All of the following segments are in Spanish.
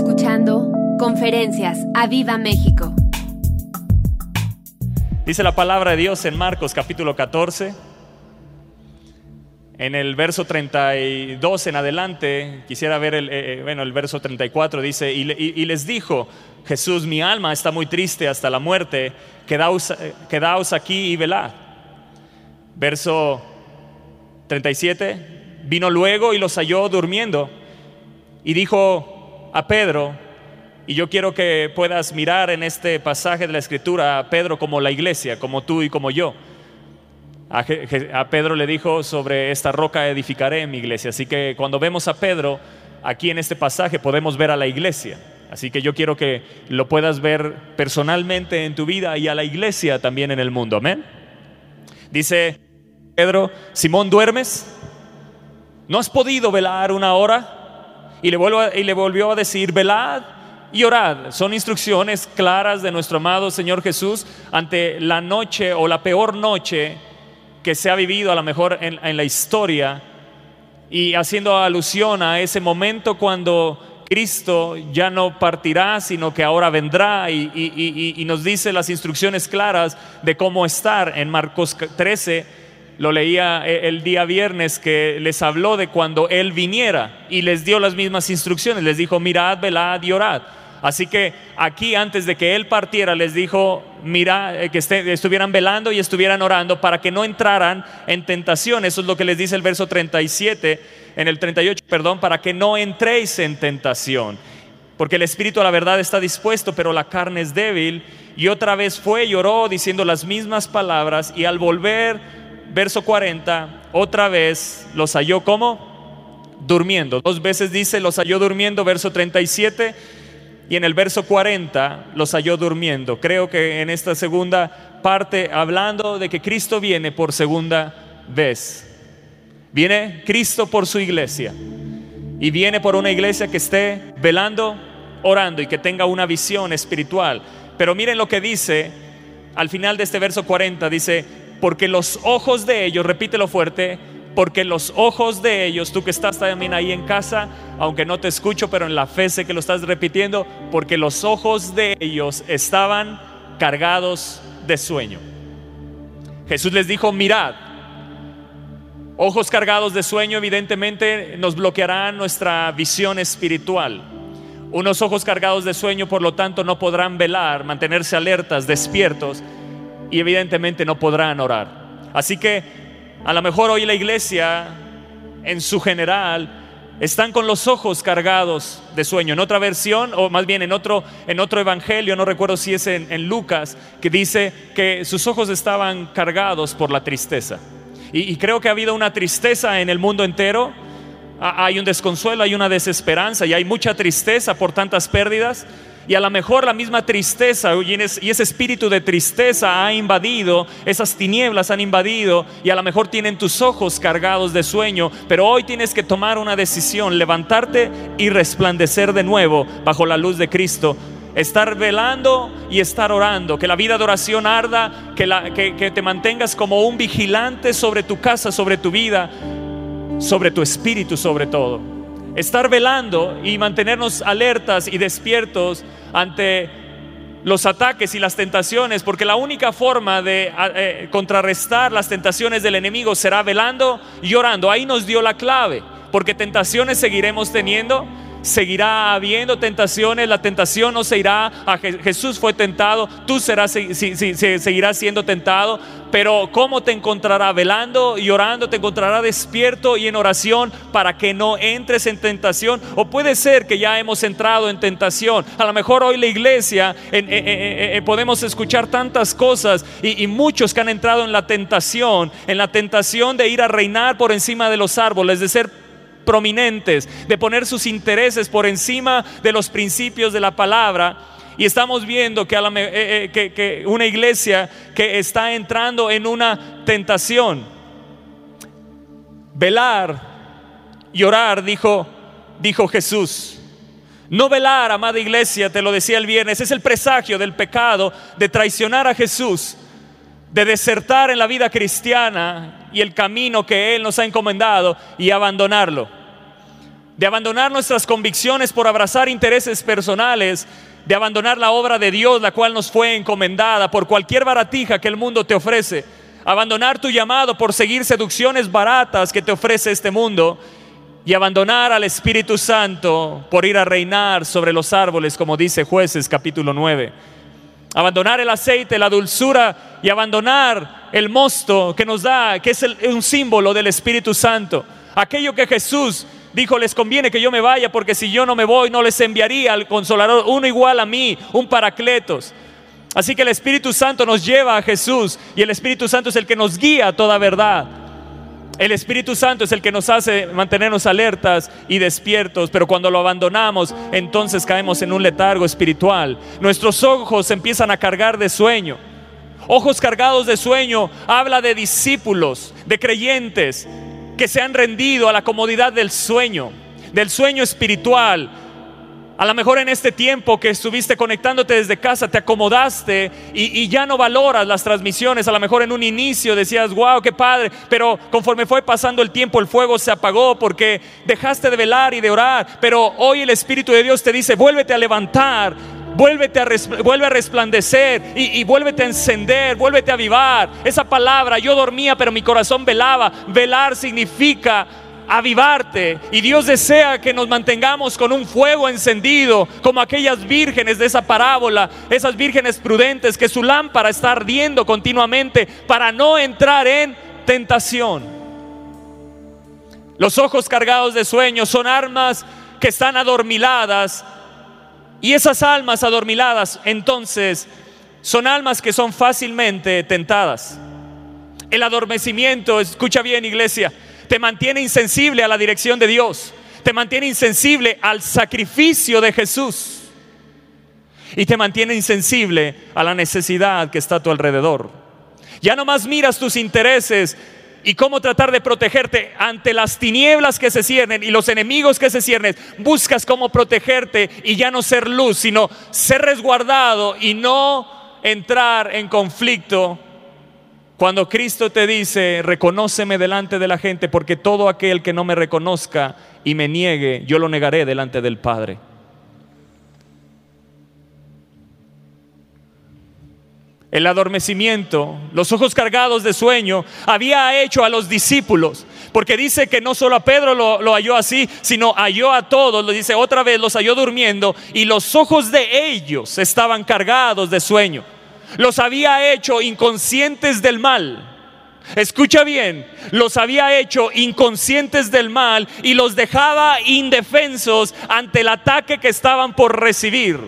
escuchando Conferencias a Viva México. Dice la palabra de Dios en Marcos capítulo 14. En el verso 32 en adelante, quisiera ver el, eh, eh, bueno, el verso 34, dice, y, y, les dijo, Jesús, mi alma está muy triste hasta la muerte, quedaos, eh, quedaos aquí y velad. Verso 37, vino luego y los halló durmiendo y dijo a Pedro, y yo quiero que puedas mirar en este pasaje de la escritura a Pedro como la iglesia, como tú y como yo. A, Pedro le dijo, sobre esta roca edificaré mi iglesia. Así que cuando vemos a Pedro aquí en este pasaje podemos ver a la iglesia. Así que yo quiero que lo puedas ver personalmente en tu vida y a la iglesia también en el mundo. Amén. Dice Pedro, Simón, ¿duermes? ¿No has podido velar una hora? Y le, y le volvió a decir, velad y orad. Son instrucciones claras de nuestro amado Señor Jesús ante la noche o la peor noche que se ha vivido a lo mejor en, la historia y haciendo alusión a ese momento cuando Cristo ya no partirá, sino que ahora vendrá y, y, nos dice las instrucciones claras de cómo estar. En Marcos 13 lo leía eh, el día viernes que les habló de cuando Él viniera y les dio las mismas instrucciones. Les dijo, mirad, velad y orad. Así que aquí antes de que Él partiera les dijo, mira, eh, que estuvieran velando y estuvieran orando para que no entraran en tentación. Eso es lo que les dice el verso 37, en el 38, perdón, para que no entréis en tentación. Porque el espíritu a la verdad está dispuesto, pero la carne es débil. Y otra vez fue y oró diciendo las mismas palabras y al volver verso 40, otra vez los halló como durmiendo. Dos veces dice los halló durmiendo, verso 37, y en el verso 40 los halló durmiendo. Creo que en esta segunda parte, hablando de que Cristo viene por segunda vez. Viene Cristo por su iglesia. Y viene por una iglesia que esté velando, orando y que tenga una visión espiritual. Pero miren lo que dice al final de este verso 40, dice, porque los ojos de ellos, repítelo fuerte, porque los ojos de ellos, tú que estás también ahí en casa, aunque no te escucho, pero en la fe sé que lo estás repitiendo, porque los ojos de ellos estaban cargados de sueño. Jesús les dijo, mirad, ojos cargados de sueño evidentemente nos bloquearán nuestra visión espiritual. Unos ojos cargados de sueño, por lo tanto, no podrán velar, mantenerse alertas, despiertos y evidentemente no podrán orar. Así que a lo mejor hoy la iglesia en su general están con los ojos cargados de sueño. En otra versión, o más bien en otro, en otro evangelio, no recuerdo si es en, Lucas, que dice que sus ojos estaban cargados por la tristeza. Y creo que ha habido una tristeza en el mundo entero. Hay un desconsuelo, hay una desesperanza y hay mucha tristeza por tantas pérdidas. Y a lo mejor la misma tristeza y ese espíritu de tristeza ha invadido, esas tinieblas han invadido y a lo mejor tienen tus ojos cargados de sueño, pero hoy tienes que tomar una decisión, levantarte y resplandecer de nuevo bajo la luz de Cristo. Estar velando y estar orando, que la vida de oración arda, que, que, te mantengas como un vigilante sobre tu casa, sobre tu vida, sobre tu espíritu sobre todo estar velando y mantenernos alertas y despiertos ante los ataques y las tentaciones, porque la única forma de eh, contrarrestar las tentaciones del enemigo será velando y orando. Ahí nos dio la clave, porque tentaciones seguiremos teniendo, seguirá habiendo tentaciones, la tentación no se irá, a Jesús fue tentado, tú serás, seguirás siendo tentado, pero ¿cómo te encontrará? Velando y orando, te encontrará despierto y en oración para que no entres en tentación. O puede ser que ya hemos entrado en tentación. A lo mejor hoy la iglesia podemos escuchar tantas cosas y, y muchos que han entrado en la tentación, en la tentación de ir a reinar por encima de los árboles, de ser prominentes, de poner sus intereses por encima de los principios de la palabra. Y estamos viendo que, eh, eh, que, una iglesia que está entrando en una tentación. Velar y orar, dijo, dijo Jesús. No velar, amada iglesia, te lo decía el viernes, es el presagio del pecado de traicionar a Jesús, de desertar en la vida cristiana y el camino que Él nos ha encomendado y abandonarlo de abandonar nuestras convicciones por abrazar intereses personales, de abandonar la obra de Dios, la cual nos fue encomendada por cualquier baratija que el mundo te ofrece, abandonar tu llamado por seguir seducciones baratas que te ofrece este mundo y abandonar al Espíritu Santo por ir a reinar sobre los árboles, como dice jueces capítulo 9. Abandonar el aceite, la dulzura y abandonar el mosto que nos da, que es un símbolo del Espíritu Santo. Aquello que Jesús dijo, les conviene que yo me vaya porque si yo no me voy no les enviaría al consolador, uno igual a mí, un paracletos. Así que el Espíritu Santo nos lleva a Jesús y el Espíritu Santo es el que nos guía a toda verdad. El Espíritu Santo es el que nos hace mantenernos alertas y despiertos, pero cuando lo abandonamos, entonces caemos en un letargo espiritual. Nuestros ojos empiezan a cargar de sueño. Ojos cargados de sueño habla de discípulos, de creyentes que se han rendido a la comodidad del sueño, del sueño espiritual, a lo mejor en este tiempo que estuviste conectándote desde casa, te acomodaste y, ya no valoras las transmisiones. A lo mejor en un inicio decías, wow, qué padre, pero conforme fue pasando el tiempo, el fuego se apagó porque dejaste de velar y de orar. Pero hoy el Espíritu de Dios te dice, vuélvete a levantar, vuélvete a, vuelve a resplandecer y, y, vuélvete a encender, vuélvete a avivar. Esa palabra, yo dormía, pero mi corazón velaba. Velar significa avivarte. Y Dios desea que nos mantengamos con un fuego encendido, como aquellas vírgenes de esa parábola, esas vírgenes prudentes que su lámpara está ardiendo continuamente para no entrar en tentación. Los ojos cargados de sueños son armas que están adormiladas. Y esas almas adormiladas entonces son almas que son fácilmente tentadas. El adormecimiento, escucha bien iglesia, te mantiene insensible a la dirección de Dios, te mantiene insensible al sacrificio de Jesús y te mantiene insensible a la necesidad que está a tu alrededor. Ya no más miras tus intereses y cómo tratar de protegerte ante las tinieblas que se ciernen y los enemigos que se ciernen. Buscas cómo protegerte y ya no ser luz, sino ser resguardado y no entrar en conflicto cuando Cristo te dice, reconóceme delante de la gente, porque todo aquel que no me reconozca y me niegue, yo lo negaré delante del Padre. El adormecimiento, los ojos cargados de sueño, había hecho a los discípulos, porque dice que no solo a Pedro lo, lo, halló así, sino halló a todos, lo dice otra vez, los halló durmiendo y los ojos de ellos estaban cargados de sueño los había hecho inconscientes del mal. Escucha bien, los había hecho inconscientes del mal y los dejaba indefensos ante el ataque que estaban por recibir.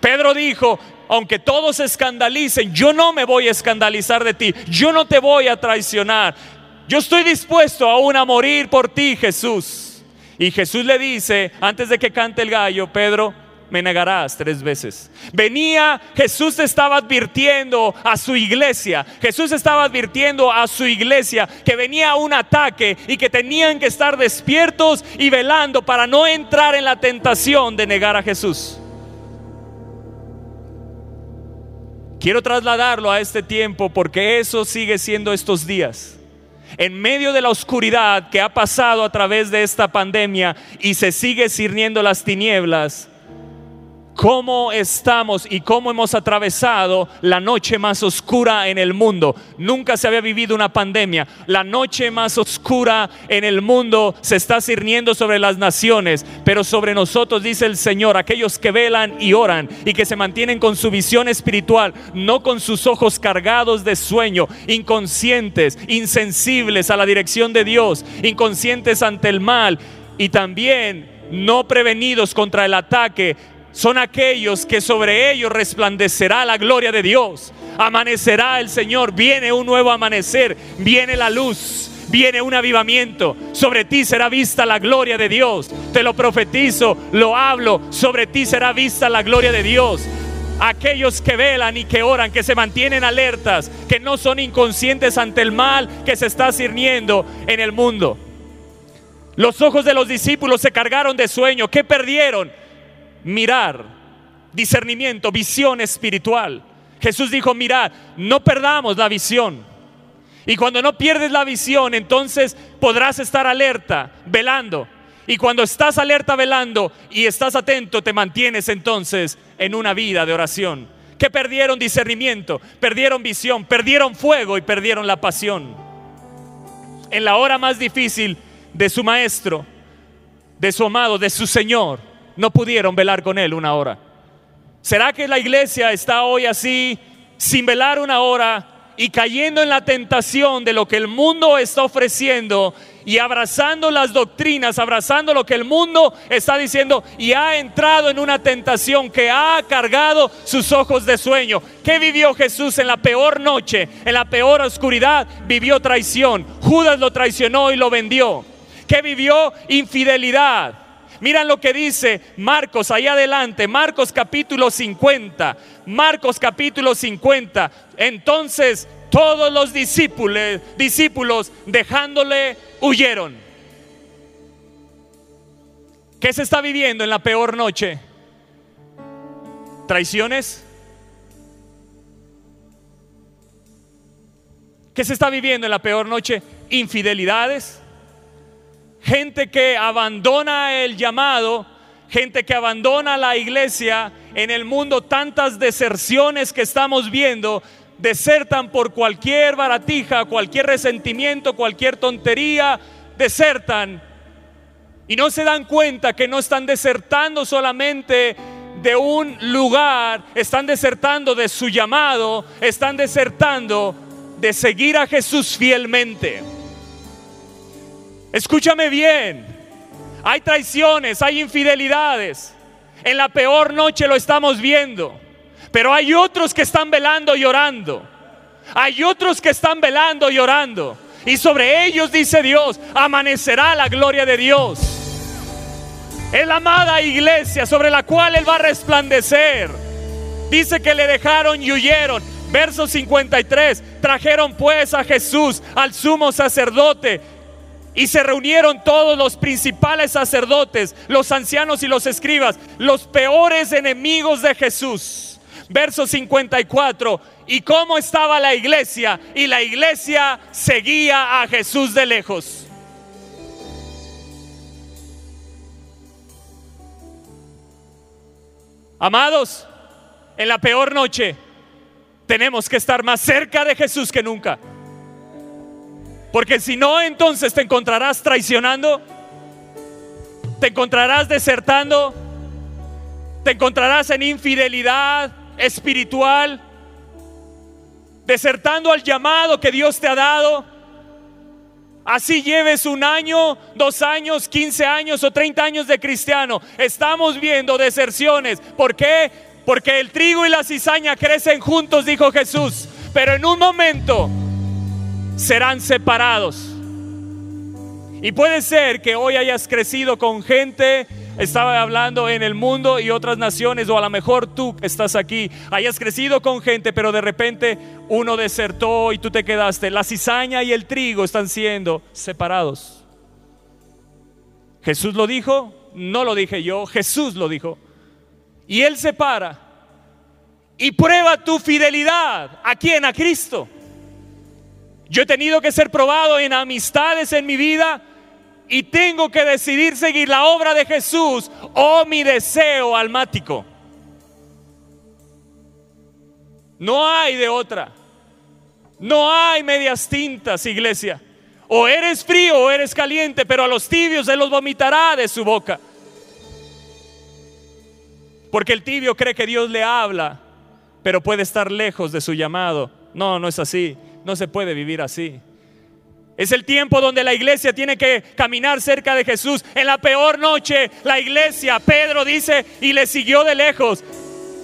Pedro dijo, aunque todos se escandalicen, yo no me voy a escandalizar de ti, yo no te voy a traicionar. Yo estoy dispuesto aún a morir por ti, Jesús. Y Jesús le dice, antes de que cante el gallo, Pedro, me negarás tres veces. Venía, Jesús estaba advirtiendo a su iglesia, Jesús estaba advirtiendo a su iglesia que venía un ataque y que tenían que estar despiertos y velando para no entrar en la tentación de negar a Jesús. Quiero trasladarlo a este tiempo porque eso sigue siendo estos días en medio de la oscuridad que ha pasado a través de esta pandemia y se sigue cirniendo las tinieblas, cómo estamos y cómo hemos atravesado la noche más oscura en el mundo. Nunca se había vivido una pandemia. La noche más oscura en el mundo se está cirniendo sobre las naciones, pero sobre nosotros dice el Señor, aquellos que velan y oran y que se mantienen con su visión espiritual, no con sus ojos cargados de sueño, inconscientes, insensibles a la dirección de Dios, inconscientes ante el mal y también no prevenidos contra el ataque son aquellos que sobre ellos resplandecerá la gloria de Dios. Amanecerá el Señor, viene un nuevo amanecer, viene la luz, viene un avivamiento. Sobre ti será vista la gloria de Dios. Te lo profetizo, lo hablo, sobre ti será vista la gloria de Dios. Aquellos que velan y que oran, que se mantienen alertas, que no son inconscientes ante el mal que se está sirviendo en el mundo. Los ojos de los discípulos se cargaron de sueño. ¿Qué perdieron? Mirar, discernimiento, visión espiritual. Jesús dijo, mirad, no perdamos la visión. Y cuando no pierdes la visión, entonces podrás estar alerta, velando. Y cuando estás alerta velando y estás atento, te mantienes entonces en una vida de oración. Que perdieron discernimiento, perdieron visión, perdieron fuego y perdieron la pasión. En la hora más difícil de su maestro, de su amado, de su Señor, no pudieron velar con él una hora. ¿Será que la iglesia está hoy así, sin velar una hora y cayendo en la tentación de lo que el mundo está ofreciendo y abrazando las doctrinas, abrazando lo que el mundo está diciendo y ha entrado en una tentación que ha cargado sus ojos de sueño. ¿Qué vivió Jesús en la peor noche, en la peor oscuridad? Vivió traición. Judas lo traicionó y lo vendió. ¿Qué vivió? Infidelidad. Miran lo que dice Marcos ahí adelante, Marcos capítulo 50, Marcos capítulo 50. Entonces todos los discípulos, discípulos dejándole huyeron. ¿Qué se está viviendo en la peor noche? ¿Traiciones? ¿Qué se está viviendo en la peor noche? ¿Infidelidades? Gente que abandona el llamado, gente que abandona la iglesia en el mundo, tantas deserciones que estamos viendo, desertan por cualquier baratija, cualquier resentimiento, cualquier tontería, desertan. Y no se dan cuenta que no están desertando solamente de un lugar, están desertando de su llamado, están desertando de seguir a Jesús fielmente. Escúchame bien, hay traiciones, hay infidelidades. En la peor noche lo estamos viendo. Pero hay otros que están velando y orando. Hay otros que están velando y orando. Y sobre ellos, dice Dios, amanecerá la gloria de Dios. Es la amada iglesia sobre la cual Él va a resplandecer. Dice que le dejaron y huyeron. Verso 53. Trajeron pues a Jesús, al sumo sacerdote, y se reunieron todos los principales sacerdotes, los ancianos y los escribas, los peores enemigos de Jesús verso 54, y cómo estaba la iglesia, y la iglesia seguía a Jesús de lejos. Amados, en la peor noche tenemos que estar más cerca de Jesús que nunca. Porque si no, entonces te encontrarás traicionando, te encontrarás desertando, te encontrarás en infidelidad, espiritual, desertando al llamado que Dios te ha dado. Así lleves un año, dos años, quince años o treinta años de cristiano. Estamos viendo deserciones. ¿Por qué? Porque el trigo y la cizaña crecen juntos, dijo Jesús. Pero en un momento serán separados. Y puede ser que hoy hayas crecido con gente estaba hablando en el mundo y otras naciones, o a lo mejor tú estás aquí, hayas crecido con gente, pero de repente uno desertó y tú te quedaste. La cizaña y el trigo están siendo separados. Jesús lo dijo, no lo dije yo, Jesús lo dijo. Y Él separa y prueba tu fidelidad. ¿A quién? A Cristo. Yo he tenido que ser probado en amistades en mi vida y tengo que decidir seguir la obra de Jesús o mi deseo almático. No hay de otra. No hay medias tintas, iglesia. O eres frío o eres caliente, pero a los tibios Él los vomitará de su boca. Porque el tibio cree que Dios le habla, pero puede estar lejos de su llamado. No, no es así. No se puede vivir así. Es el tiempo donde la iglesia tiene que caminar cerca de Jesús. En la peor noche, la iglesia, Pedro dice, y le siguió de lejos.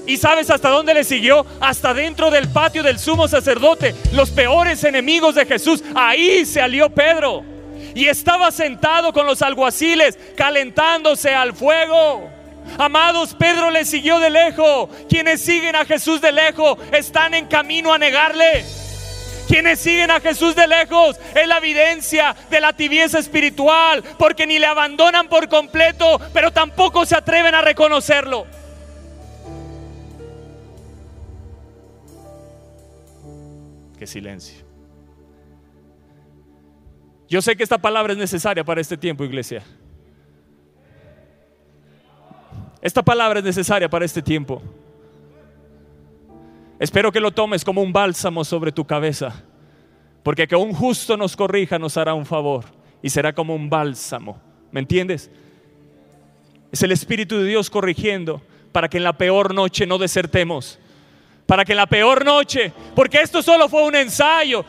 ¿Y sabes hasta dónde le siguió? Hasta dentro del patio del sumo sacerdote, los peores enemigos de Jesús. Ahí se alió Pedro. Y estaba sentado con los alguaciles, calentándose al fuego. Amados, Pedro le siguió de lejos. Quienes siguen a Jesús de lejos están en camino a negarle. Quienes siguen a Jesús de lejos es la evidencia de la tibieza espiritual, porque ni le abandonan por completo, pero tampoco se atreven a reconocerlo. Qué silencio. Yo sé que esta palabra es necesaria para este tiempo, iglesia. Esta palabra es necesaria para este tiempo. Espero que lo tomes como un bálsamo sobre tu cabeza, porque que un justo nos corrija nos hará un favor y será como un bálsamo. ¿Me entiendes? Es el Espíritu de Dios corrigiendo para que en la peor noche no desertemos. Para que en la peor noche, porque esto solo fue un ensayo,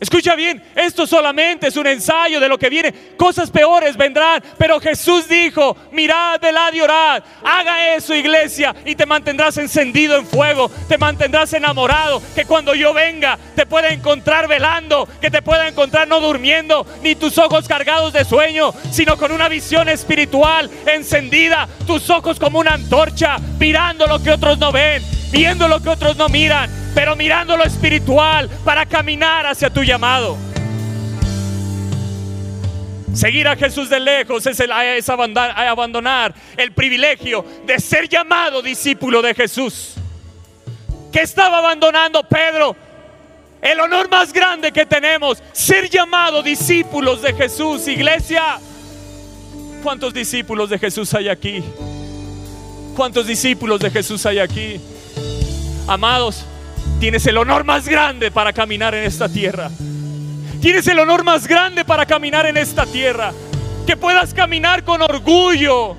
Escucha bien, esto solamente es un ensayo de lo que viene. Cosas peores vendrán. Pero Jesús dijo, mirad, velad y orad. Haga eso, iglesia, y te mantendrás encendido en fuego. Te mantendrás enamorado. Que cuando yo venga, te pueda encontrar velando. Que te pueda encontrar no durmiendo, ni tus ojos cargados de sueño, sino con una visión espiritual encendida. Tus ojos como una antorcha, mirando lo que otros no ven, viendo lo que otros no miran pero mirando lo espiritual para caminar hacia tu llamado. Seguir a Jesús de lejos es, es abandonar el privilegio de ser llamado discípulo de Jesús. ¿Qué estaba abandonando Pedro? El honor más grande que tenemos, ser llamado discípulos de Jesús, iglesia. ¿Cuántos discípulos de Jesús hay aquí? ¿Cuántos discípulos de Jesús hay aquí? Amados, Tienes el honor más grande para caminar en esta tierra. Tienes el honor más grande para caminar en esta tierra. Que puedas caminar con orgullo.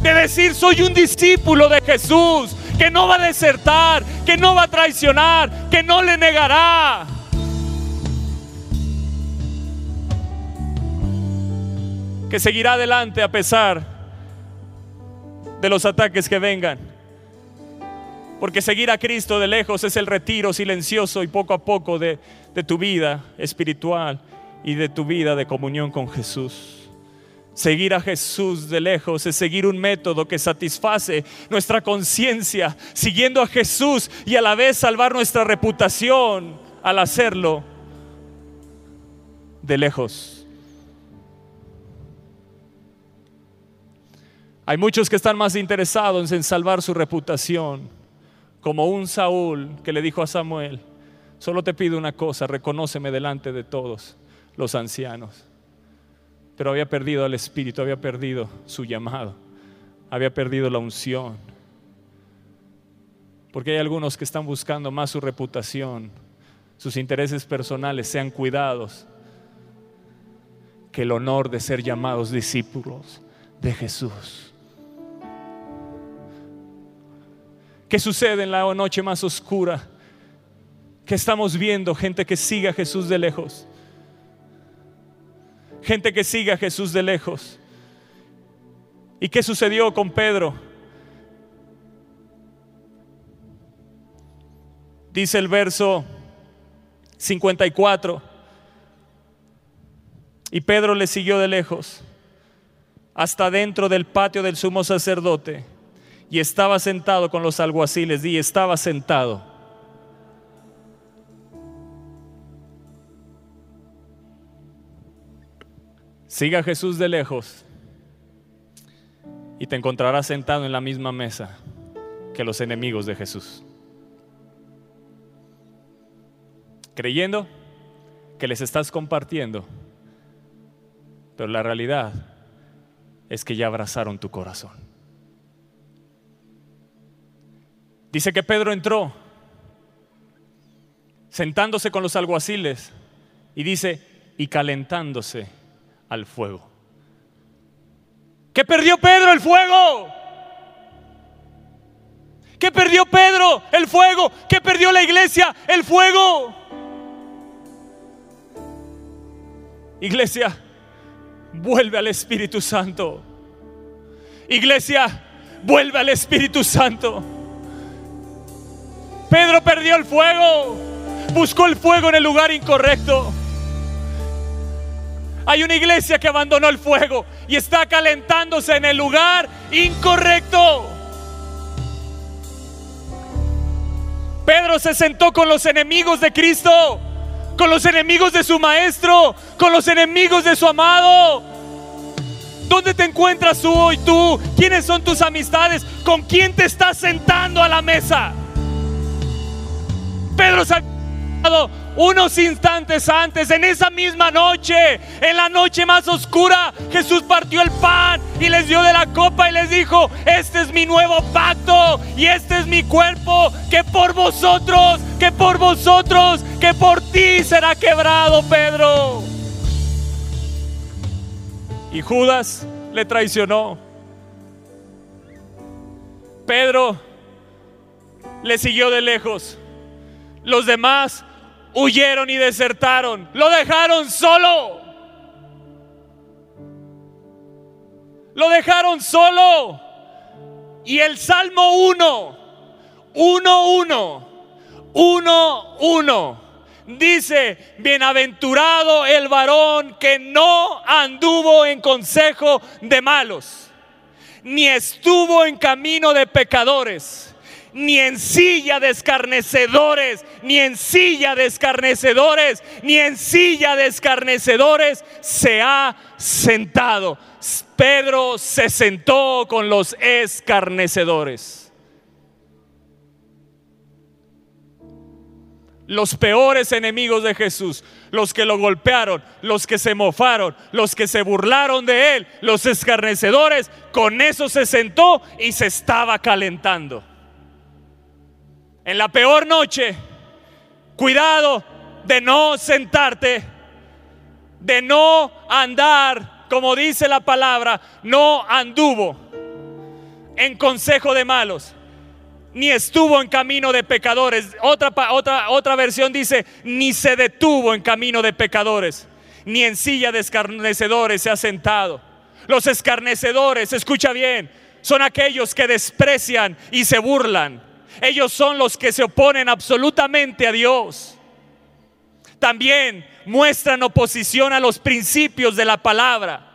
De decir, soy un discípulo de Jesús. Que no va a desertar. Que no va a traicionar. Que no le negará. Que seguirá adelante a pesar de los ataques que vengan porque seguir a Cristo de lejos es el retiro silencioso y poco a poco de, tu vida espiritual y de tu vida de comunión con Jesús. Seguir a Jesús de lejos es seguir un método que satisface nuestra conciencia, siguiendo a Jesús y a la vez salvar nuestra reputación al hacerlo de lejos. Hay muchos que están más interesados en salvar su reputación como un Saúl que le dijo a Samuel, solo te pido una cosa, reconóceme delante de todos los ancianos. Pero había perdido al Espíritu, había perdido su llamado, había perdido la unción. Porque hay algunos que están buscando más su reputación, sus intereses personales, sean cuidados, que el honor de ser llamados discípulos de Jesús. ¿Qué sucede en la noche más oscura? Que estamos viendo gente que sigue a Jesús de lejos. Gente que sigue a Jesús de lejos. ¿Y qué sucedió con Pedro? Dice el verso 54. Y Pedro le siguió de lejos hasta dentro del patio del sumo sacerdote y estaba sentado con los alguaciles, y estaba sentado. Siga Jesús de lejos y te encontrarás sentado en la misma mesa que los enemigos de Jesús. Creyendo que les estás compartiendo, pero la realidad es que ya abrazaron tu corazón. Dice que Pedro entró sentándose con los alguaciles y dice, y calentándose al fuego. ¿Qué perdió Pedro? El fuego. ¿Qué perdió Pedro? El fuego. ¿Qué perdió la iglesia? El fuego. Iglesia, vuelve al Espíritu Santo. Iglesia, vuelve al Espíritu Santo. Pedro perdió el fuego. Buscó el fuego en el lugar incorrecto. Hay una iglesia que abandonó el fuego y está calentándose en el lugar incorrecto. Pedro se sentó con los enemigos de Cristo, con los enemigos de su maestro, con los enemigos de su amado. ¿Dónde te encuentras hoy tú? ¿Quiénes son tus amistades? ¿Con quién te estás sentando a la mesa? Pedro se unos instantes antes, en esa misma noche, en la noche más oscura, Jesús partió el pan y les dio de la copa y les dijo, este es mi nuevo pacto y este es mi cuerpo que por vosotros, que por vosotros, que por ti será quebrado, Pedro. Y Judas le traicionó. Pedro le siguió de lejos. Los demás huyeron y desertaron. Lo dejaron solo. Lo dejaron solo. Y el Salmo 1, 1, 1, 1, 1, dice, bienaventurado el varón que no anduvo en consejo de malos, ni estuvo en camino de pecadores ni en silla de escarnecedores, ni en silla de escarnecedores, ni en silla de escarnecedores se ha sentado. Pedro se sentó con los escarnecedores. Los peores enemigos de Jesús, los que lo golpearon, los que se mofaron, los que se burlaron de él, los escarnecedores, con eso se sentó y se estaba calentando en la peor noche, cuidado de no sentarte, de no andar, como dice la palabra, no anduvo en consejo de malos, ni estuvo en camino de pecadores. Otra, otra, otra versión dice, ni se detuvo en camino de pecadores, ni en silla de escarnecedores se ha sentado. Los escarnecedores, escucha bien, son aquellos que desprecian y se burlan ellos son los que se oponen absolutamente a Dios. También muestran oposición a los principios de la palabra.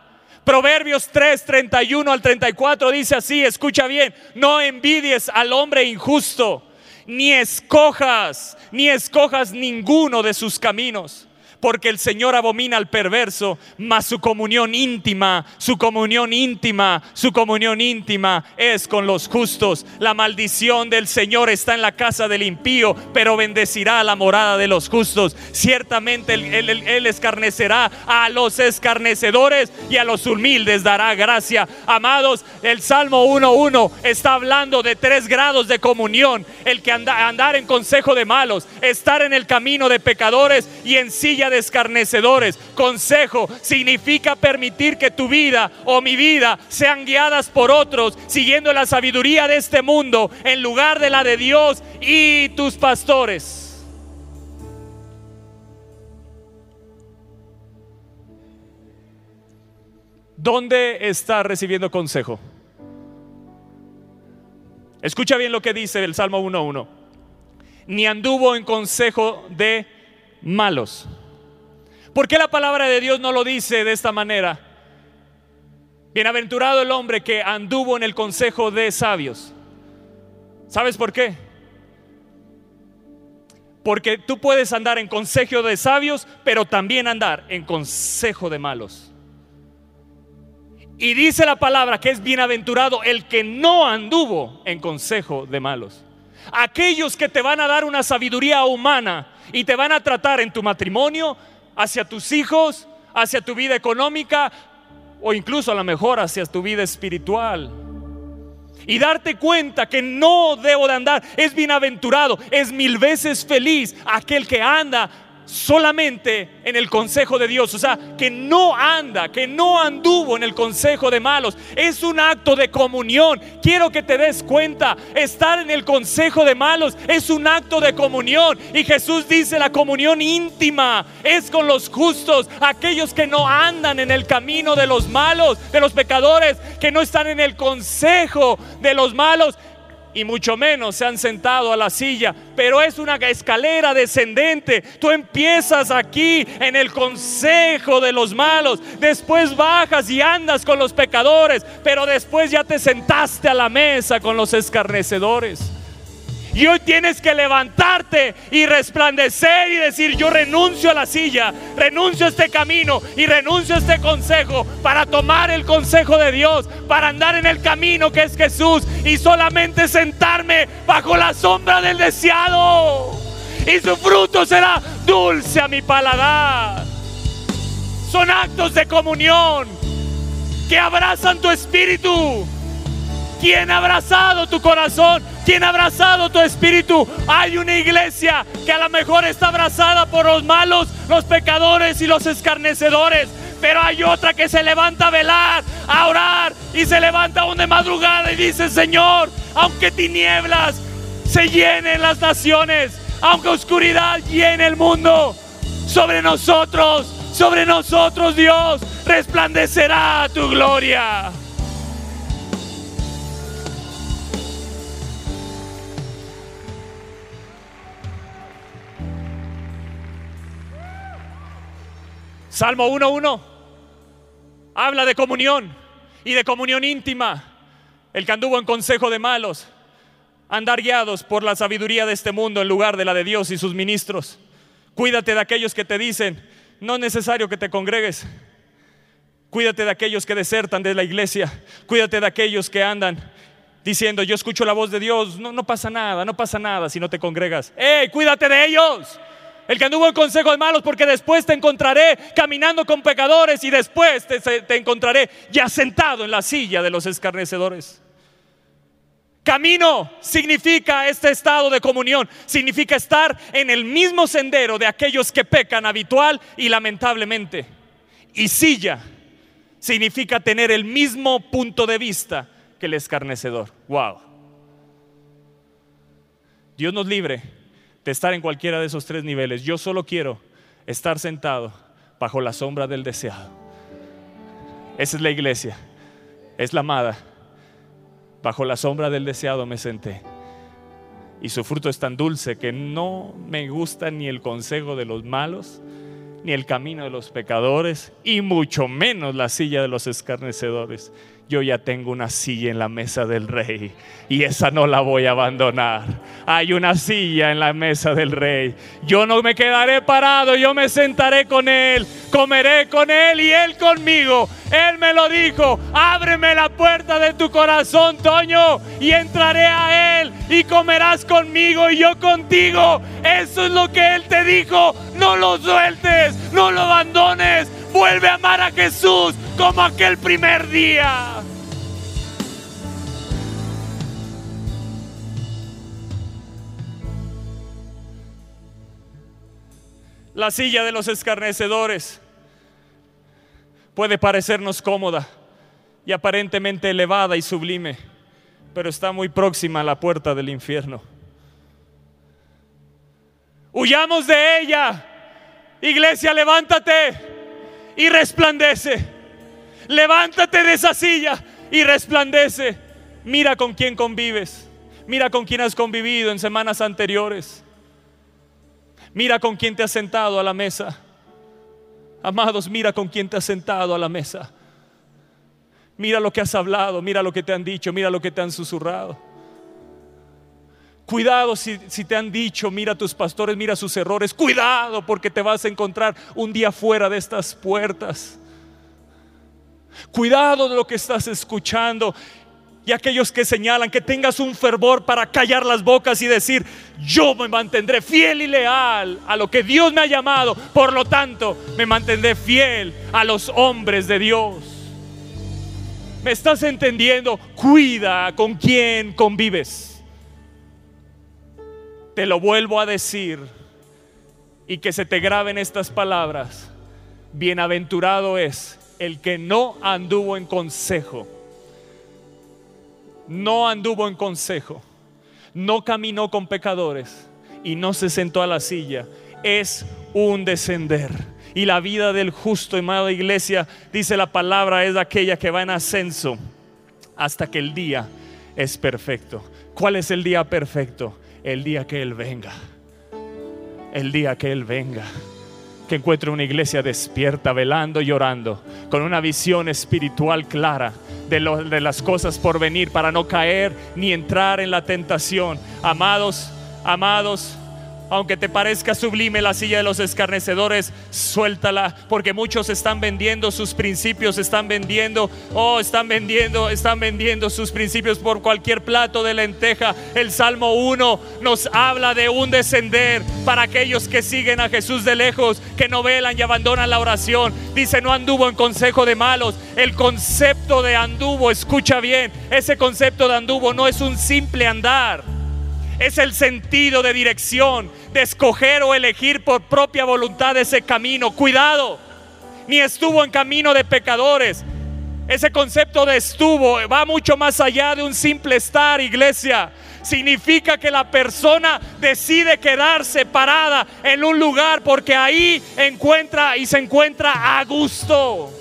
Proverbios 3, 31 al 34 dice así, escucha bien, no envidies al hombre injusto, ni escojas, ni escojas ninguno de sus caminos porque el Señor abomina al perverso, mas su comunión íntima, su comunión íntima, su comunión íntima es con los justos. La maldición del Señor está en la casa del impío, pero bendecirá la morada de los justos. Ciertamente él, escarnecerá a los escarnecedores y a los humildes dará gracia. Amados, el Salmo 1.1 está hablando de tres grados de comunión. El que andar en consejo de malos, estar en el camino de pecadores y en silla de escarnecedores. Consejo significa permitir que tu vida o mi vida sean guiadas por otros, siguiendo la sabiduría de este mundo en lugar de la de Dios y tus pastores. ¿Dónde está recibiendo consejo? Escucha bien lo que dice el Salmo 1.1. Ni anduvo en consejo de malos ¿Por qué la palabra de Dios no lo dice de esta manera? Bienaventurado el hombre que anduvo en el consejo de sabios. ¿Sabes por qué? Porque tú puedes andar en consejo de sabios, pero también andar en consejo de malos. Y dice la palabra que es bienaventurado el que no anduvo en consejo de malos. Aquellos que te van a dar una sabiduría humana y te van a tratar en tu matrimonio, hacia tus hijos, hacia tu vida económica o incluso a lo mejor hacia tu vida espiritual. Y darte cuenta que no debo de andar, es bienaventurado, es mil veces feliz aquel que anda solamente en el consejo de Dios, o sea, que no anda, que no anduvo en el consejo de malos. Es un acto de comunión. Quiero que te des cuenta, estar en el consejo de malos es un acto de comunión. Y Jesús dice, la comunión íntima es con los justos, aquellos que no andan en el camino de los malos, de los pecadores, que no están en el consejo de los malos y mucho menos se han sentado a la silla, pero es una escalera descendente. Tú empiezas aquí en el consejo de los malos, después bajas y andas con los pecadores, pero después ya te sentaste a la mesa con los escarnecedores. Y hoy tienes que levantarte y resplandecer y decir, yo renuncio a la silla, renuncio a este camino y renuncio a este consejo para tomar el consejo de Dios, para andar en el camino que es Jesús y solamente sentarme bajo la sombra del deseado. Y su fruto será dulce a mi paladar. Son actos de comunión que abrazan tu espíritu. ¿Quién ha abrazado tu corazón? ¿Quién ha abrazado tu espíritu? Hay una iglesia que a lo mejor está abrazada por los malos, los pecadores y los escarnecedores. Pero hay otra que se levanta a velar, a orar y se levanta aún de madrugada y dice, Señor, aunque tinieblas se llenen las naciones, aunque oscuridad llene el mundo, sobre nosotros, sobre nosotros Dios, resplandecerá tu gloria. Salmo 1.1 habla de comunión y de comunión íntima. El que anduvo en consejo de malos, andar guiados por la sabiduría de este mundo en lugar de la de Dios y sus ministros. Cuídate de aquellos que te dicen, no es necesario que te congregues. Cuídate de aquellos que desertan de la iglesia. Cuídate de aquellos que andan diciendo, yo escucho la voz de Dios. No, no pasa nada, no pasa nada si no te congregas. ¡Ey, cuídate de ellos! El que anduvo en consejos malos, porque después te encontraré caminando con pecadores y después te, te encontraré ya sentado en la silla de los escarnecedores. Camino significa este estado de comunión, significa estar en el mismo sendero de aquellos que pecan habitual y lamentablemente. Y silla significa tener el mismo punto de vista que el escarnecedor. Wow. Dios nos libre estar en cualquiera de esos tres niveles. Yo solo quiero estar sentado bajo la sombra del deseado. Esa es la iglesia, es la amada. Bajo la sombra del deseado me senté. Y su fruto es tan dulce que no me gusta ni el consejo de los malos, ni el camino de los pecadores, y mucho menos la silla de los escarnecedores yo ya tengo una silla en la mesa del rey y esa no la voy a abandonar. Hay una silla en la mesa del rey. Yo no me quedaré parado, yo me sentaré con él, comeré con él y él conmigo. Él me lo dijo, ábreme la puerta de tu corazón, Toño, y entraré a él y comerás conmigo y yo contigo. Eso es lo que él te dijo. No lo sueltes, no lo abandones. Vuelve a amar a Jesús como aquel primer día. La silla de los escarnecedores puede parecernos cómoda y aparentemente elevada y sublime, pero está muy próxima a la puerta del infierno. Huyamos de ella. Iglesia, levántate y resplandece. Levántate de esa silla y resplandece. Mira con quién convives. Mira con quién has convivido en semanas anteriores. Mira con quién te has sentado a la mesa. Amados, mira con quién te has sentado a la mesa. Mira lo que has hablado, mira lo que te han dicho, mira lo que te han susurrado. Cuidado si, te han dicho, mira tus pastores, mira sus errores. Cuidado porque te vas a encontrar un día fuera de estas puertas. Cuidado de lo que estás escuchando. Y aquellos que señalan que tengas un fervor para callar las bocas y decir, yo me mantendré fiel y leal a lo que Dios me ha llamado. Por lo tanto, me mantendré fiel a los hombres de Dios. ¿Me estás entendiendo? Cuida con quién convives. Te lo vuelvo a decir y que se te graben estas palabras. Bienaventurado es el que no anduvo en consejo. No anduvo en consejo. No caminó con pecadores y no se sentó a la silla. Es un descender. Y la vida del justo, amada iglesia, dice la palabra, es aquella que va en ascenso hasta que el día es perfecto. ¿Cuál es el día perfecto? El día que Él venga. El día que Él venga. Que encuentre una iglesia despierta, velando y orando, con una visión espiritual clara de, de las cosas por venir, para no caer ni entrar en la tentación. Amados, amados, Aunque te parezca sublime la silla de los escarnecedores, suéltala, porque muchos están vendiendo sus principios, están vendiendo, oh, están vendiendo, están vendiendo sus principios por cualquier plato de lenteja. El Salmo 1 nos habla de un descender para aquellos que siguen a Jesús de lejos, que no velan y abandonan la oración. Dice, no anduvo en consejo de malos. El concepto de anduvo, escucha bien, ese concepto de anduvo no es un simple andar es el sentido de dirección, de escoger o elegir por propia voluntad ese camino. Cuidado, ni estuvo en camino de pecadores. Ese concepto de estuvo va mucho más allá de un simple estar, iglesia. Significa que la persona decide quedarse parada en un lugar porque ahí encuentra y se encuentra a gusto.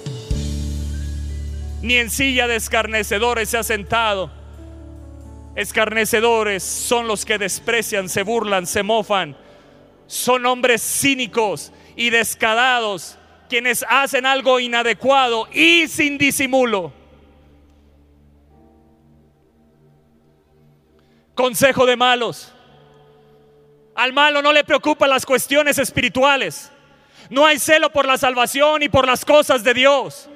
Ni en silla de escarnecedores se ha sentado Escarnecedores son los que desprecian, se burlan, se mofan. Son hombres cínicos y descadados quienes hacen algo inadecuado y sin disimulo. Consejo de malos. Al malo no le preocupan las cuestiones espirituales. No hay celo por la salvación y por las cosas de Dios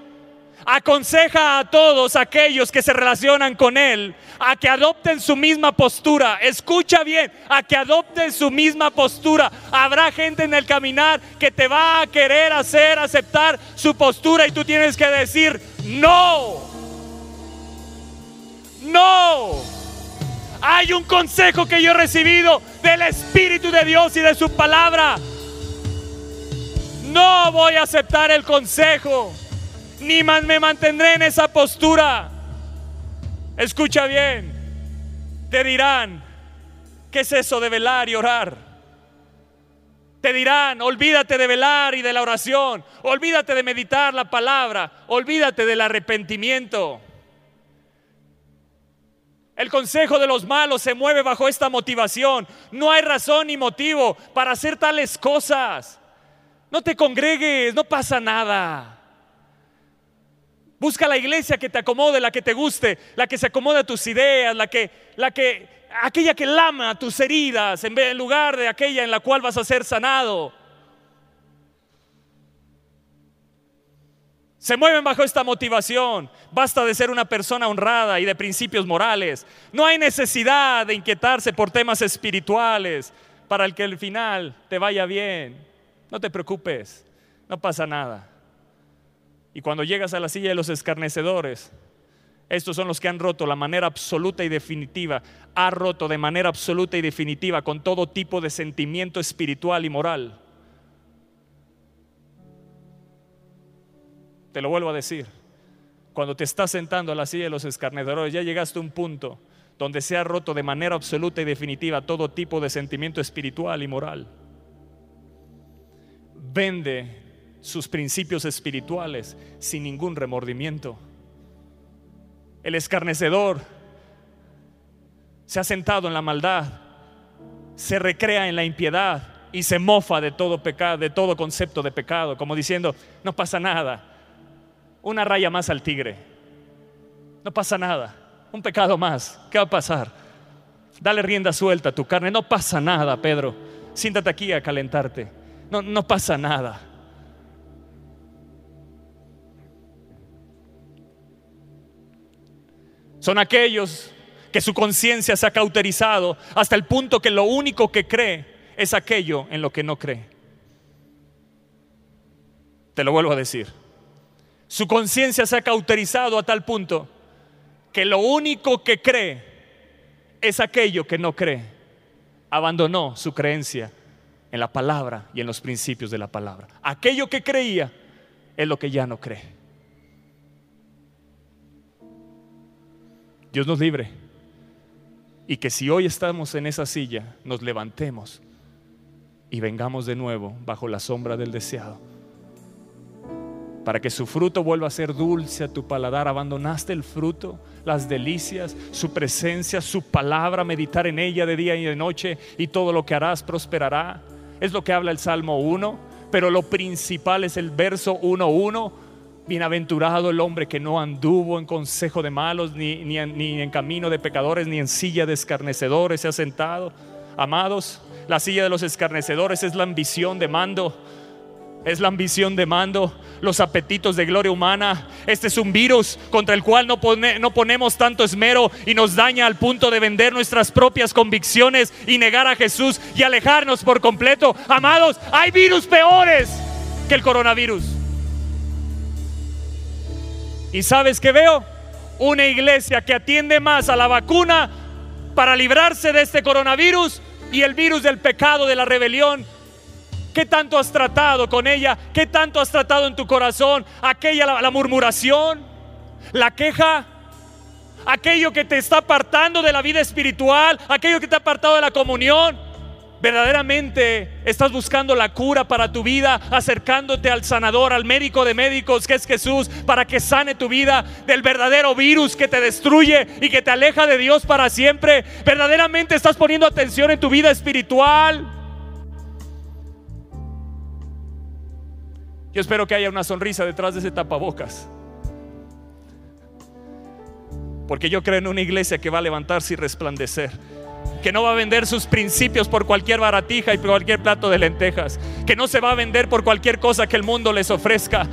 aconseja a todos aquellos que se relacionan con Él a que adopten su misma postura. Escucha bien, a que adopten su misma postura. Habrá gente en el caminar que te va a querer hacer aceptar su postura y tú tienes que decir, no, no. Hay un consejo que yo he recibido del Espíritu de Dios y de su palabra. No voy a aceptar el consejo ni me mantendré en esa postura. Escucha bien, te dirán, ¿qué es eso de velar y orar? Te dirán, olvídate de velar y de la oración, olvídate de meditar la palabra, olvídate del arrepentimiento. El consejo de los malos se mueve bajo esta motivación. No hay razón ni motivo para hacer tales cosas. No te congregues, no pasa nada. Busca la iglesia que te acomode, la que te guste, la que se acomode a tus ideas, la que, la que, aquella que lama tus heridas en, lugar de aquella en la cual vas a ser sanado. Se mueven bajo esta motivación. Basta de ser una persona honrada y de principios morales. No hay necesidad de inquietarse por temas espirituales para el que el final te vaya bien. No te preocupes, no pasa nada. Y cuando llegas a la silla de los escarnecedores, estos son los que han roto la manera absoluta y definitiva, ha roto de manera absoluta y definitiva con todo tipo de sentimiento espiritual y moral. Te lo vuelvo a decir, cuando te estás sentando a la silla de los escarnecedores, ya llegaste a un punto donde se ha roto de manera absoluta y definitiva todo tipo de sentimiento espiritual y moral. Vende sus principios espirituales sin ningún remordimiento. El escarnecedor se ha sentado en la maldad, se recrea en la impiedad y se mofa de todo pecado, de todo concepto de pecado, como diciendo, no pasa nada. Una raya más al tigre. No pasa nada. Un pecado más. ¿Qué va a pasar? Dale rienda suelta a tu carne. No pasa nada, Pedro. Siéntate aquí a calentarte. No, no pasa nada. Son aquellos que su conciencia se ha cauterizado hasta el punto que lo único que cree es aquello en lo que no cree. Te lo vuelvo a decir. Su conciencia se ha cauterizado a tal punto que lo único que cree es aquello que no cree. Abandonó su creencia en la palabra y en los principios de la palabra. Aquello que creía es lo que ya no cree. Dios nos libre. Y que si hoy estamos en esa silla, nos levantemos y vengamos de nuevo bajo la sombra del deseado. Para que su fruto vuelva a ser dulce a tu paladar. Abandonaste el fruto, las delicias, su presencia, su palabra, meditar en ella de día y de noche y todo lo que harás prosperará. Es lo que habla el Salmo 1, pero lo principal es el verso 1.1 Bienaventurado el hombre que no anduvo en consejo de malos, ni, ni, en camino de pecadores, ni en silla de escarnecedores se ha sentado. Amados, la silla de los escarnecedores es la ambición de mando. Es la ambición de mando, los apetitos de gloria humana. Este es un virus contra el cual no, no, ponemos tanto esmero y nos daña al punto de vender nuestras propias convicciones y negar a Jesús y alejarnos por completo. Amados, hay virus peores que el coronavirus. ¿Y sabes qué veo? Una iglesia que atiende más a la vacuna para librarse de este coronavirus y el virus del pecado, de la rebelión. ¿Qué tanto has tratado con ella? ¿Qué tanto has tratado en tu corazón? Aquella, la, la murmuración, la queja, aquello que te está apartando de la vida espiritual, aquello que te ha apartado de la comunión verdaderamente estás buscando la cura para tu vida, acercándote al sanador, al médico de médicos que es Jesús, para que sane tu vida del verdadero virus que te destruye y que te aleja de Dios para siempre. Verdaderamente estás poniendo atención en tu vida espiritual. Yo espero que haya una sonrisa detrás de ese tapabocas. Porque yo creo en una iglesia que va a levantarse y resplandecer que no va a vender sus principios por cualquier baratija y por cualquier plato de lentejas, que no se va a vender por cualquier cosa que el mundo les ofrezca,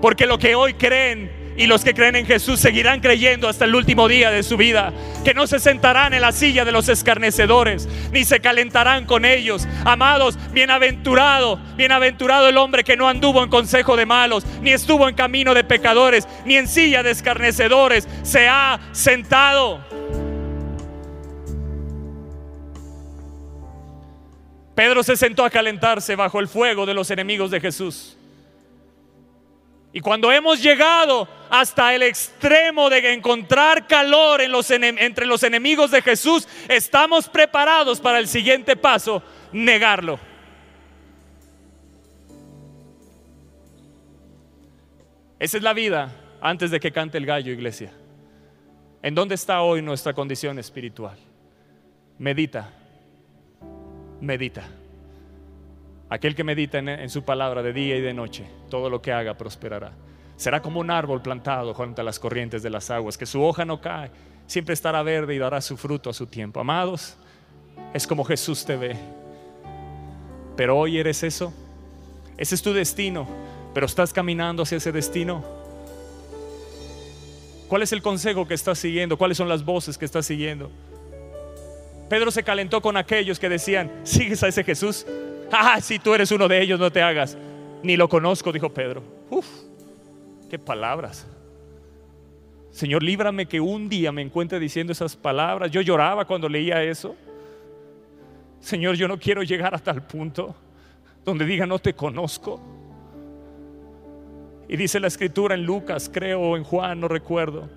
porque lo que hoy creen y los que creen en Jesús seguirán creyendo hasta el último día de su vida, que no se sentarán en la silla de los escarnecedores, ni se calentarán con ellos. Amados, bienaventurado, bienaventurado el hombre que no anduvo en consejo de malos, ni estuvo en camino de pecadores, ni en silla de escarnecedores, se ha sentado. Pedro se sentó a calentarse bajo el fuego de los enemigos de Jesús. Y cuando hemos llegado hasta el extremo de encontrar calor entre los enemigos de Jesús, estamos preparados para el siguiente paso, negarlo. Esa es la vida antes de que cante el gallo, iglesia. ¿En dónde está hoy nuestra condición espiritual? Medita medita. Aquel que medita en, su palabra de día y de noche, todo lo que haga prosperará. Será como un árbol plantado junto a las corrientes de las aguas, que su hoja no cae, siempre estará verde y dará su fruto a su tiempo. Amados, es como Jesús te ve. Pero hoy eres eso. Ese es tu destino, pero estás caminando hacia ese destino. ¿Cuál es el consejo que estás siguiendo? ¿Cuáles son las voces que estás siguiendo? Pedro se calentó con aquellos que decían, ¿sigues a ese Jesús? Ah, si tú eres uno de ellos, no te hagas. Ni lo conozco, dijo Pedro. Uf, qué palabras. Señor, líbrame que un día me encuentre diciendo esas palabras. Yo lloraba cuando leía eso. Señor, yo no quiero llegar hasta el punto donde diga no te conozco. Y dice la escritura en Lucas, creo, o en Juan, no recuerdo.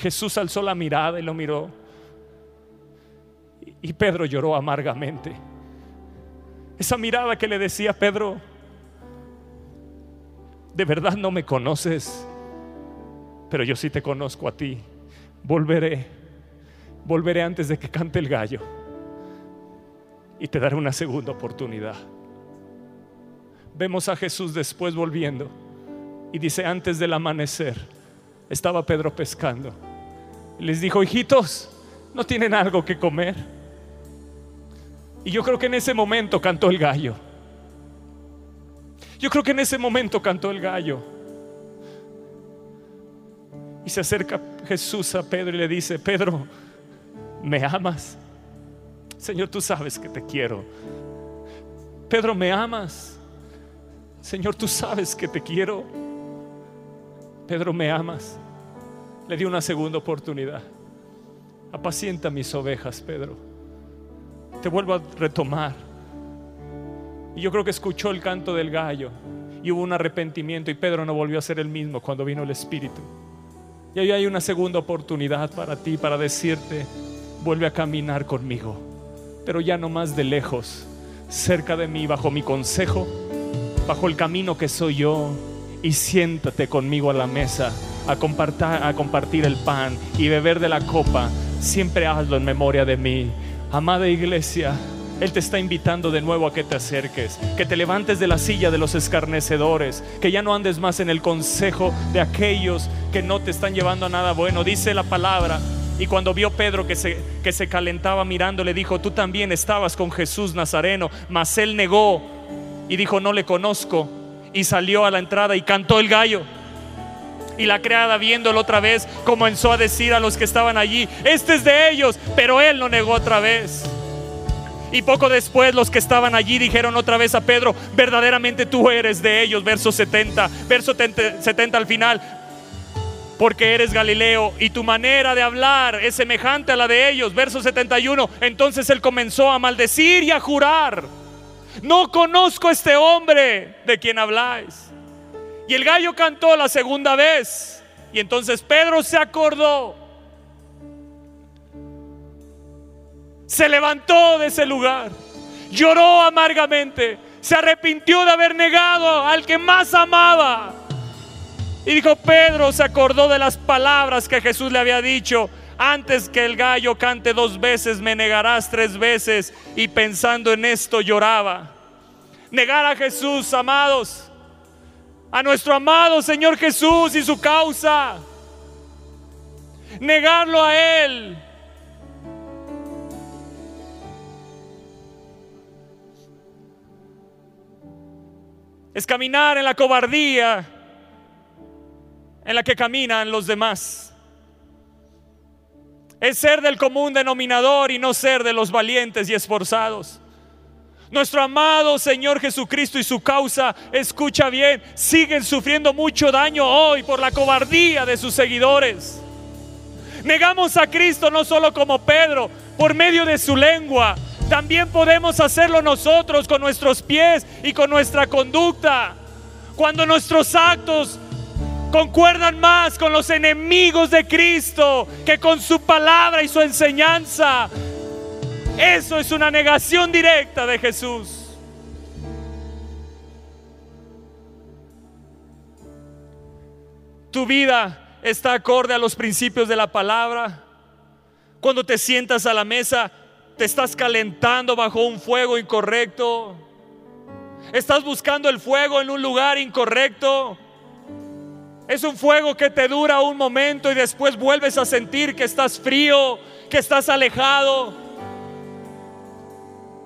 Jesús alzó la mirada y lo miró y Pedro lloró amargamente. Esa mirada que le decía Pedro, de verdad no me conoces, pero yo sí te conozco a ti. Volveré, volveré antes de que cante el gallo y te daré una segunda oportunidad. Vemos a Jesús después volviendo y dice, antes del amanecer, estaba Pedro pescando. Les dijo, hijitos, ¿no tienen algo que comer? Y yo creo que en ese momento cantó el gallo. Yo creo que en ese momento cantó el gallo. Y se acerca Jesús a Pedro y le dice, Pedro, ¿me amas? Señor, tú sabes que te quiero. Pedro, ¿me amas? Señor, tú sabes que te quiero. Pedro, ¿me amas? Le dio una segunda oportunidad. Apacienta mis ovejas, Pedro te vuelvo a retomar. Y yo creo que escuchó el canto del gallo y hubo un arrepentimiento y Pedro no volvió a ser el mismo cuando vino el Espíritu. Y ahí hay una segunda oportunidad para ti, para decirte, vuelve a caminar conmigo, pero ya no más de lejos, cerca de mí, bajo mi consejo, bajo el camino que soy yo, y siéntate conmigo a la mesa a compartir, a compartir el pan y beber de la copa. Siempre hazlo en memoria de mí. Amada iglesia, Él te está invitando de nuevo a que te acerques, que te levantes de la silla de los escarnecedores, que ya no andes más en el consejo de aquellos que no te están llevando a nada bueno. Dice la palabra Y cuando vio Pedro que se, que se calentaba mirando, le dijo, tú también estabas con Jesús Nazareno. Mas él negó y dijo, no le conozco. Y salió a la entrada y cantó el gallo. Y la criada viéndolo otra vez comenzó a decir a los que estaban allí, este es de ellos, pero él lo negó otra vez. Y poco después los que estaban allí dijeron otra vez a Pedro, verdaderamente tú eres de ellos, verso 70, verso 70 al final, porque eres Galileo y tu manera de hablar es semejante a la de ellos, verso 71, entonces él comenzó a maldecir y a jurar, no conozco a este hombre de quien habláis. Y el gallo cantó la segunda vez. Y entonces Pedro se acordó. Se levantó de ese lugar. Lloró amargamente. Se arrepintió de haber negado al que más amaba. Y dijo, Pedro se acordó de las palabras que Jesús le había dicho. Antes que el gallo cante dos veces, me negarás tres veces. Y pensando en esto lloraba. Negar a Jesús, amados a nuestro amado Señor Jesús y su causa. Negarlo a Él. Es caminar en la cobardía en la que caminan los demás. Es ser del común denominador y no ser de los valientes y esforzados. Nuestro amado Señor Jesucristo y su causa, escucha bien, siguen sufriendo mucho daño hoy por la cobardía de sus seguidores. Negamos a Cristo no solo como Pedro, por medio de su lengua, también podemos hacerlo nosotros con nuestros pies y con nuestra conducta. Cuando nuestros actos concuerdan más con los enemigos de Cristo que con su palabra y su enseñanza, eso es una negación directa de Jesús. Tu vida está acorde a los principios de la palabra. Cuando te sientas a la mesa, te estás calentando bajo un fuego incorrecto. Estás buscando el fuego en un lugar incorrecto. Es un fuego que te dura un momento y después vuelves a sentir que estás frío, que estás alejado.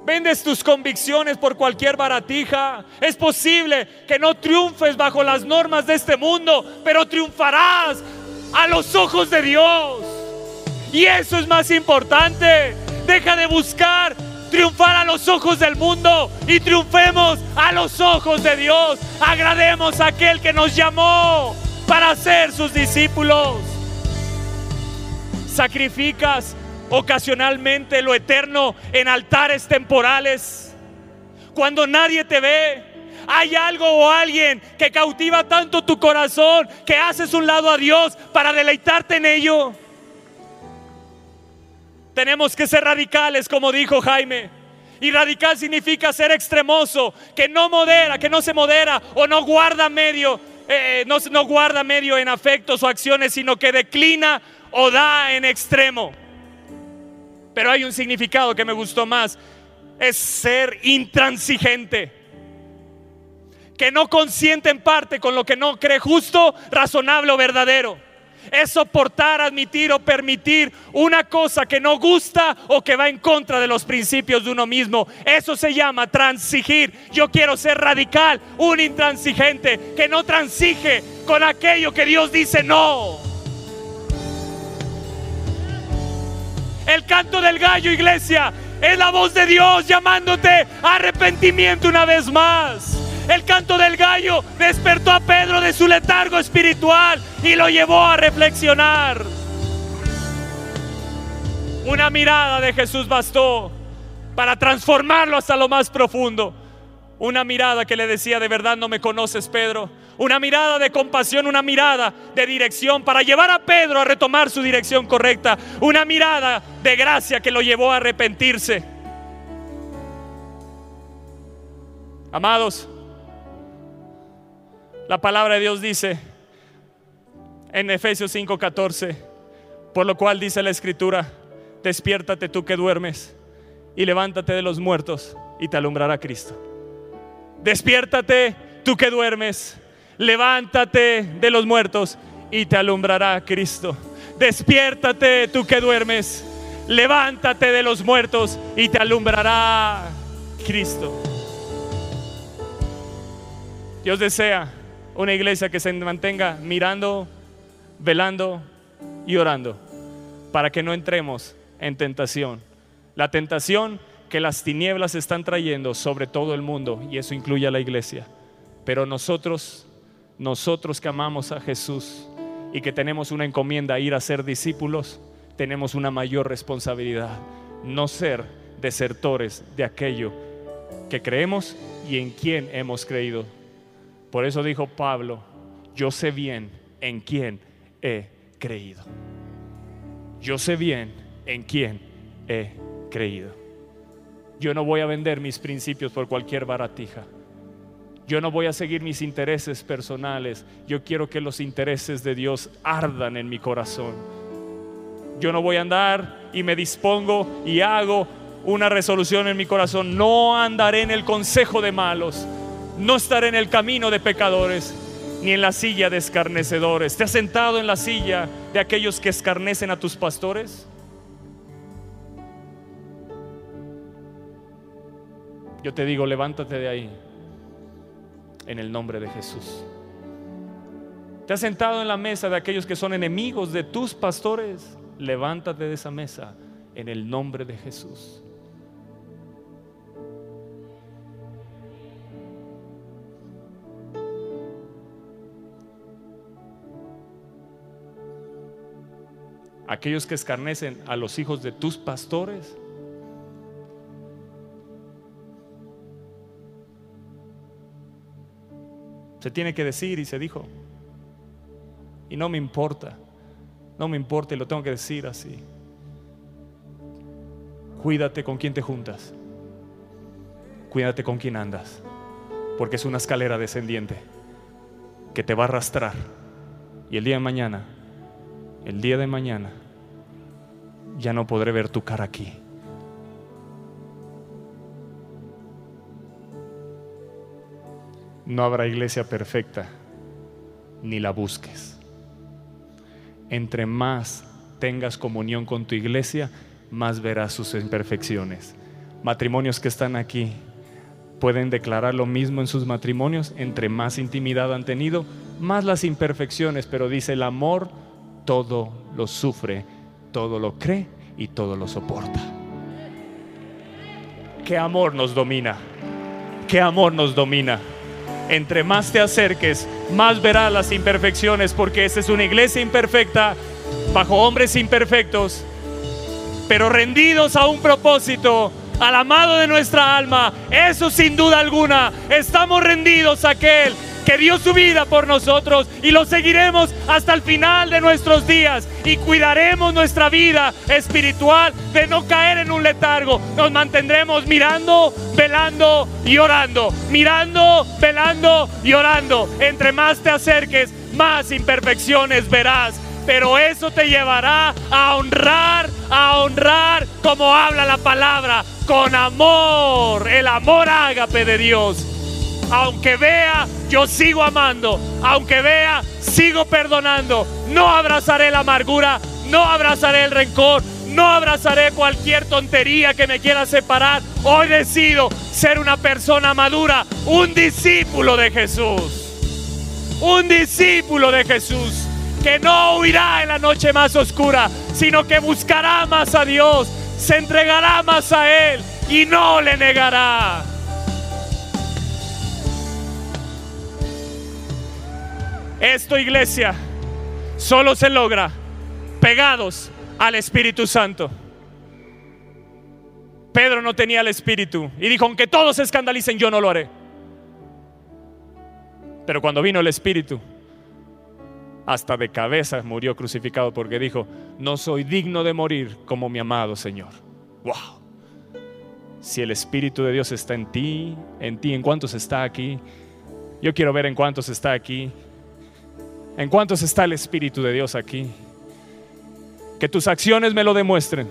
Vendes tus convicciones por cualquier baratija. Es posible que no triunfes bajo las normas de este mundo, pero triunfarás a los ojos de Dios. Y eso es más importante. Deja de buscar triunfar a los ojos del mundo y triunfemos a los ojos de Dios. Agrademos a aquel que nos llamó para ser sus discípulos. Sacrificas ocasionalmente lo eterno en altares temporales. Cuando nadie te ve, hay algo o alguien que cautiva tanto tu corazón que haces un lado a Dios para deleitarte en ello. Tenemos que ser radicales, como dijo Jaime. Y radical significa ser extremoso, que no modera, que no se modera o no guarda medio, eh, no, no guarda medio en afectos o acciones, sino que declina o da en extremo. Pero hay un significado que me gustó más. Es ser intransigente. Que no consiente en parte con lo que no cree justo, razonable o verdadero. Es soportar, admitir o permitir una cosa que no gusta o que va en contra de los principios de uno mismo. Eso se llama transigir. Yo quiero ser radical, un intransigente que no transige con aquello que Dios dice no. El canto del gallo, iglesia, es la voz de Dios llamándote a arrepentimiento una vez más. El canto del gallo despertó a Pedro de su letargo espiritual y lo llevó a reflexionar. Una mirada de Jesús bastó para transformarlo hasta lo más profundo. Una mirada que le decía, de verdad no me conoces, Pedro. Una mirada de compasión, una mirada de dirección para llevar a Pedro a retomar su dirección correcta. Una mirada de gracia que lo llevó a arrepentirse. Amados, la palabra de Dios dice en Efesios 5:14, por lo cual dice la escritura, despiértate tú que duermes y levántate de los muertos y te alumbrará Cristo. Despiértate tú que duermes, levántate de los muertos y te alumbrará Cristo. despiértate tú que duermes, levántate de los muertos y te alumbrará Cristo. Dios desea una iglesia que se mantenga mirando, velando y orando para que no entremos en tentación. La tentación que las tinieblas están trayendo sobre todo el mundo y eso incluye a la iglesia. Pero nosotros, nosotros que amamos a Jesús y que tenemos una encomienda a ir a ser discípulos, tenemos una mayor responsabilidad, no ser desertores de aquello que creemos y en quien hemos creído. Por eso dijo Pablo, yo sé bien en quién he creído. Yo sé bien en quién he creído. Yo no voy a vender mis principios por cualquier baratija. Yo no voy a seguir mis intereses personales. Yo quiero que los intereses de Dios ardan en mi corazón. Yo no voy a andar y me dispongo y hago una resolución en mi corazón. No andaré en el consejo de malos. No estaré en el camino de pecadores ni en la silla de escarnecedores. ¿Te has sentado en la silla de aquellos que escarnecen a tus pastores? Yo te digo, levántate de ahí en el nombre de Jesús. ¿Te has sentado en la mesa de aquellos que son enemigos de tus pastores? Levántate de esa mesa en el nombre de Jesús. Aquellos que escarnecen a los hijos de tus pastores, Se tiene que decir y se dijo. Y no me importa. No me importa y lo tengo que decir así. Cuídate con quien te juntas. Cuídate con quien andas. Porque es una escalera descendiente que te va a arrastrar. Y el día de mañana, el día de mañana, ya no podré ver tu cara aquí. No habrá iglesia perfecta, ni la busques. Entre más tengas comunión con tu iglesia, más verás sus imperfecciones. Matrimonios que están aquí pueden declarar lo mismo en sus matrimonios. Entre más intimidad han tenido, más las imperfecciones. Pero dice el amor, todo lo sufre, todo lo cree y todo lo soporta. ¿Qué amor nos domina? ¿Qué amor nos domina? Entre más te acerques, más verás las imperfecciones, porque esta es una iglesia imperfecta, bajo hombres imperfectos, pero rendidos a un propósito, al amado de nuestra alma. Eso sin duda alguna, estamos rendidos a aquel que dio su vida por nosotros y lo seguiremos hasta el final de nuestros días y cuidaremos nuestra vida espiritual de no caer en un letargo. Nos mantendremos mirando, velando y orando, mirando, velando y orando. Entre más te acerques, más imperfecciones verás. Pero eso te llevará a honrar, a honrar como habla la palabra, con amor, el amor ágape de Dios aunque vea, yo sigo amando. Aunque vea, sigo perdonando. No abrazaré la amargura, no abrazaré el rencor, no abrazaré cualquier tontería que me quiera separar. Hoy decido ser una persona madura, un discípulo de Jesús. Un discípulo de Jesús que no huirá en la noche más oscura, sino que buscará más a Dios, se entregará más a Él y no le negará. Esto, iglesia, solo se logra pegados al Espíritu Santo. Pedro no tenía el Espíritu y dijo, aunque todos se escandalicen, yo no lo haré. Pero cuando vino el Espíritu, hasta de cabeza murió crucificado porque dijo, no soy digno de morir como mi amado Señor. Wow. Si el Espíritu de Dios está en ti, en ti, en cuántos está aquí, yo quiero ver en cuántos está aquí. ¿En cuántos está el Espíritu de Dios aquí? Que tus acciones me lo demuestren.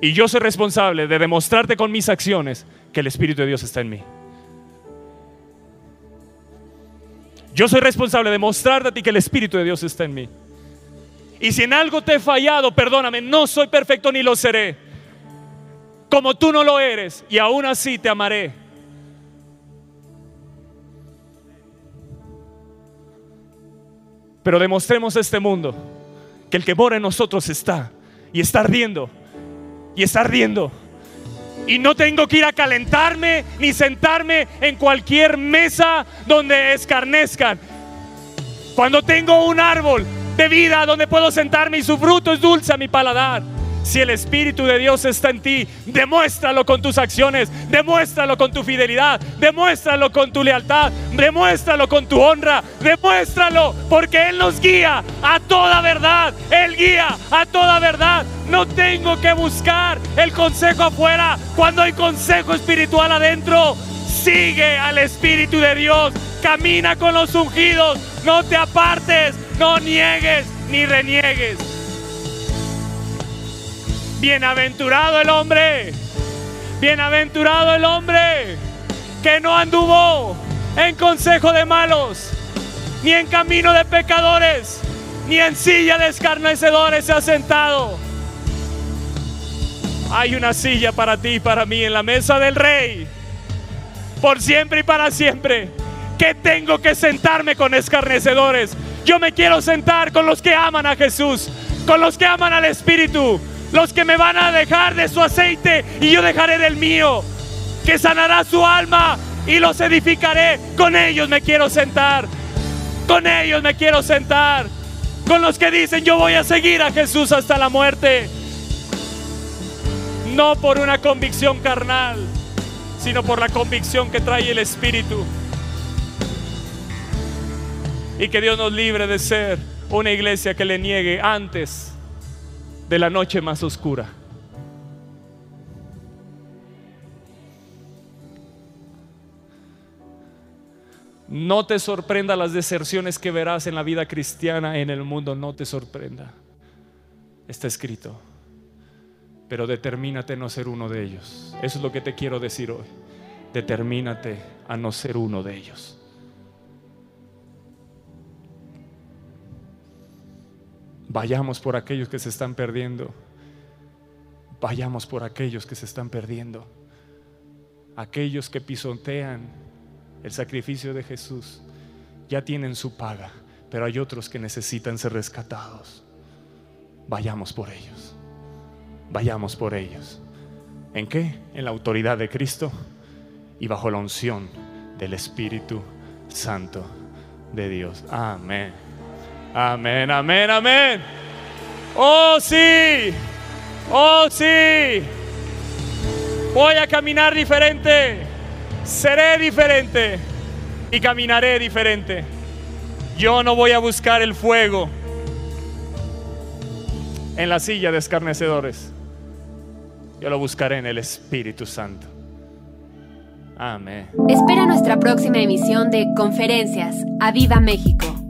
Y yo soy responsable de demostrarte con mis acciones que el Espíritu de Dios está en mí. Yo soy responsable de mostrarte a ti que el Espíritu de Dios está en mí. Y si en algo te he fallado, perdóname, no soy perfecto ni lo seré. Como tú no lo eres, y aún así te amaré. Pero demostremos a este mundo que el que mora en nosotros está y está ardiendo y está ardiendo. Y no tengo que ir a calentarme ni sentarme en cualquier mesa donde escarnezcan. Cuando tengo un árbol de vida donde puedo sentarme y su fruto es dulce a mi paladar. Si el Espíritu de Dios está en ti, demuéstralo con tus acciones, demuéstralo con tu fidelidad, demuéstralo con tu lealtad, demuéstralo con tu honra, demuéstralo porque Él nos guía a toda verdad, Él guía a toda verdad. No tengo que buscar el consejo afuera cuando hay consejo espiritual adentro. Sigue al Espíritu de Dios, camina con los ungidos, no te apartes, no niegues ni reniegues. Bienaventurado el hombre, bienaventurado el hombre que no anduvo en consejo de malos, ni en camino de pecadores, ni en silla de escarnecedores se ha sentado. Hay una silla para ti y para mí en la mesa del rey, por siempre y para siempre. Que tengo que sentarme con escarnecedores. Yo me quiero sentar con los que aman a Jesús, con los que aman al Espíritu, los que me van a dejar de su aceite y yo dejaré del mío, que sanará su alma y los edificaré. Con ellos me quiero sentar, con ellos me quiero sentar, con los que dicen yo voy a seguir a Jesús hasta la muerte. No por una convicción carnal, sino por la convicción que trae el Espíritu. Y que Dios nos libre de ser una iglesia que le niegue antes de la noche más oscura. No te sorprenda las deserciones que verás en la vida cristiana en el mundo, no te sorprenda. Está escrito. Pero determínate a no ser uno de ellos. Eso es lo que te quiero decir hoy. Determínate a no ser uno de ellos. Vayamos por aquellos que se están perdiendo. Vayamos por aquellos que se están perdiendo. Aquellos que pisotean el sacrificio de Jesús ya tienen su paga, pero hay otros que necesitan ser rescatados. Vayamos por ellos. Vayamos por ellos. ¿En qué? En la autoridad de Cristo y bajo la unción del Espíritu Santo de Dios. Amén. Amén, amén, amén. Oh sí, oh sí. Voy a caminar diferente, seré diferente y caminaré diferente. Yo no voy a buscar el fuego en la silla de escarnecedores. Yo lo buscaré en el Espíritu Santo. Amén. Espera nuestra próxima emisión de Conferencias. ¡A Viva México!